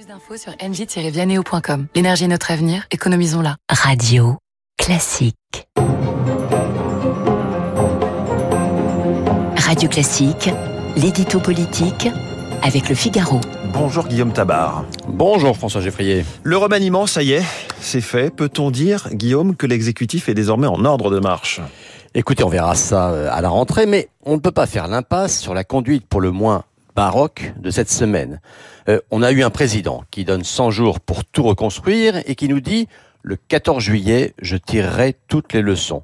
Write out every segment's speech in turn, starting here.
Plus d'infos sur engie-vianeo.com. L'énergie est notre avenir, économisons-la. Radio classique. Radio classique, l'édito politique avec le Figaro. Bonjour Guillaume Tabar. Bonjour François Geffrier. Le remaniement, ça y est, c'est fait. Peut-on dire, Guillaume, que l'exécutif est désormais en ordre de marche? Écoutez, on verra ça euh, à la rentrée, mais on ne peut pas faire l'impasse sur la conduite pour le moins baroque de cette semaine. Euh, on a eu un président qui donne 100 jours pour tout reconstruire et qui nous dit le 14 juillet, je tirerai toutes les leçons.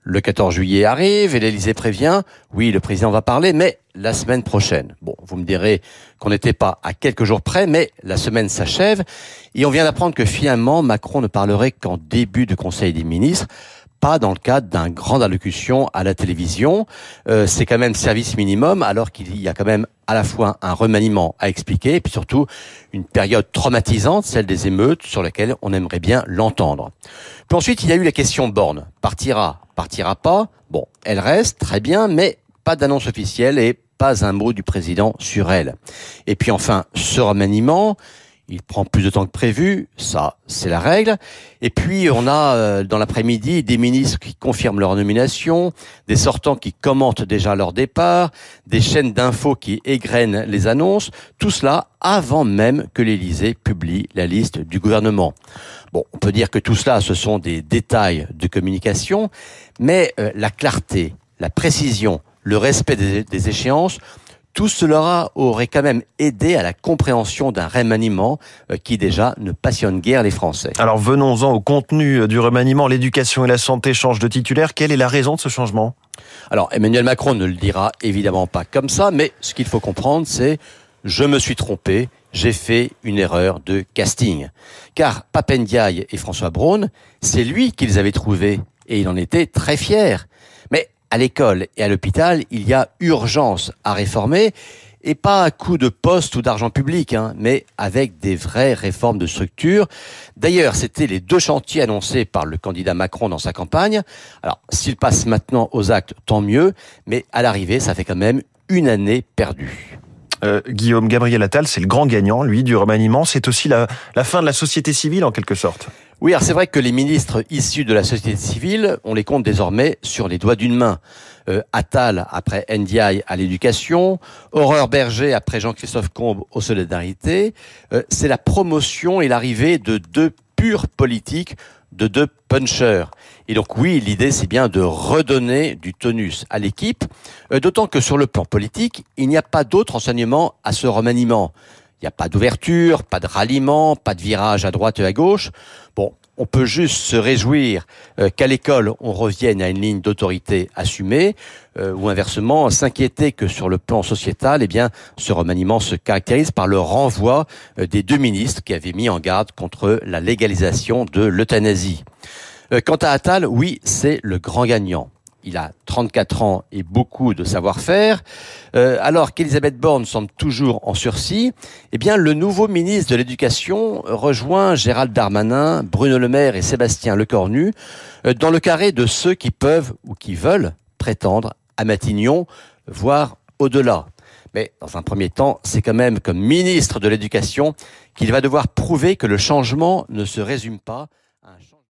Le 14 juillet arrive et l'Élysée prévient, oui, le président va parler, mais la semaine prochaine. Bon, vous me direz qu'on n'était pas à quelques jours près, mais la semaine s'achève et on vient d'apprendre que finalement Macron ne parlerait qu'en début de Conseil des ministres pas dans le cadre d'un grand allocution à la télévision. Euh, c'est quand même service minimum, alors qu'il y a quand même à la fois un remaniement à expliquer, et puis surtout une période traumatisante, celle des émeutes, sur laquelle on aimerait bien l'entendre. Puis ensuite, il y a eu la question Borne. Partira, partira pas. Bon, elle reste, très bien, mais pas d'annonce officielle et pas un mot du président sur elle. Et puis enfin, ce remaniement, il prend plus de temps que prévu, ça c'est la règle. Et puis on a euh, dans l'après-midi des ministres qui confirment leur nomination, des sortants qui commentent déjà leur départ, des chaînes d'infos qui égrènent les annonces, tout cela avant même que l'Élysée publie la liste du gouvernement. Bon, on peut dire que tout cela ce sont des détails de communication, mais euh, la clarté, la précision, le respect des, des échéances tout cela aurait quand même aidé à la compréhension d'un remaniement euh, qui déjà ne passionne guère les Français. Alors venons-en au contenu du remaniement. L'éducation et la santé changent de titulaire. Quelle est la raison de ce changement? Alors Emmanuel Macron ne le dira évidemment pas comme ça, mais ce qu'il faut comprendre, c'est je me suis trompé, j'ai fait une erreur de casting. Car Papendiaï et François Braun, c'est lui qu'ils avaient trouvé et il en était très fier à l'école et à l'hôpital, il y a urgence à réformer et pas à coup de poste ou d'argent public, hein, mais avec des vraies réformes de structure. D'ailleurs, c'était les deux chantiers annoncés par le candidat Macron dans sa campagne. Alors, s'il passe maintenant aux actes, tant mieux, mais à l'arrivée, ça fait quand même une année perdue. Euh, Guillaume Gabriel Attal, c'est le grand gagnant, lui, du remaniement. C'est aussi la, la fin de la société civile, en quelque sorte. Oui, alors c'est vrai que les ministres issus de la société civile, on les compte désormais sur les doigts d'une main. Euh, Attal après NDI à l'éducation, Aurore Berger après Jean-Christophe Combe aux solidarités. Euh, c'est la promotion et l'arrivée de deux purs politiques, de deux punchers. Et donc oui, l'idée c'est bien de redonner du tonus à l'équipe, euh, d'autant que sur le plan politique, il n'y a pas d'autre enseignement à ce remaniement. Il n'y a pas d'ouverture, pas de ralliement, pas de virage à droite et à gauche. Bon, on peut juste se réjouir euh, qu'à l'école, on revienne à une ligne d'autorité assumée, euh, ou inversement, s'inquiéter que sur le plan sociétal, eh bien, ce remaniement se caractérise par le renvoi euh, des deux ministres qui avaient mis en garde contre la légalisation de l'euthanasie. Quant à Attal, oui, c'est le grand gagnant il a 34 ans et beaucoup de savoir-faire, euh, alors qu'Elisabeth Borne semble toujours en sursis, eh bien le nouveau ministre de l'Éducation rejoint Gérald Darmanin, Bruno Le Maire et Sébastien Lecornu euh, dans le carré de ceux qui peuvent ou qui veulent prétendre à Matignon, voire au-delà. Mais dans un premier temps, c'est quand même comme ministre de l'Éducation qu'il va devoir prouver que le changement ne se résume pas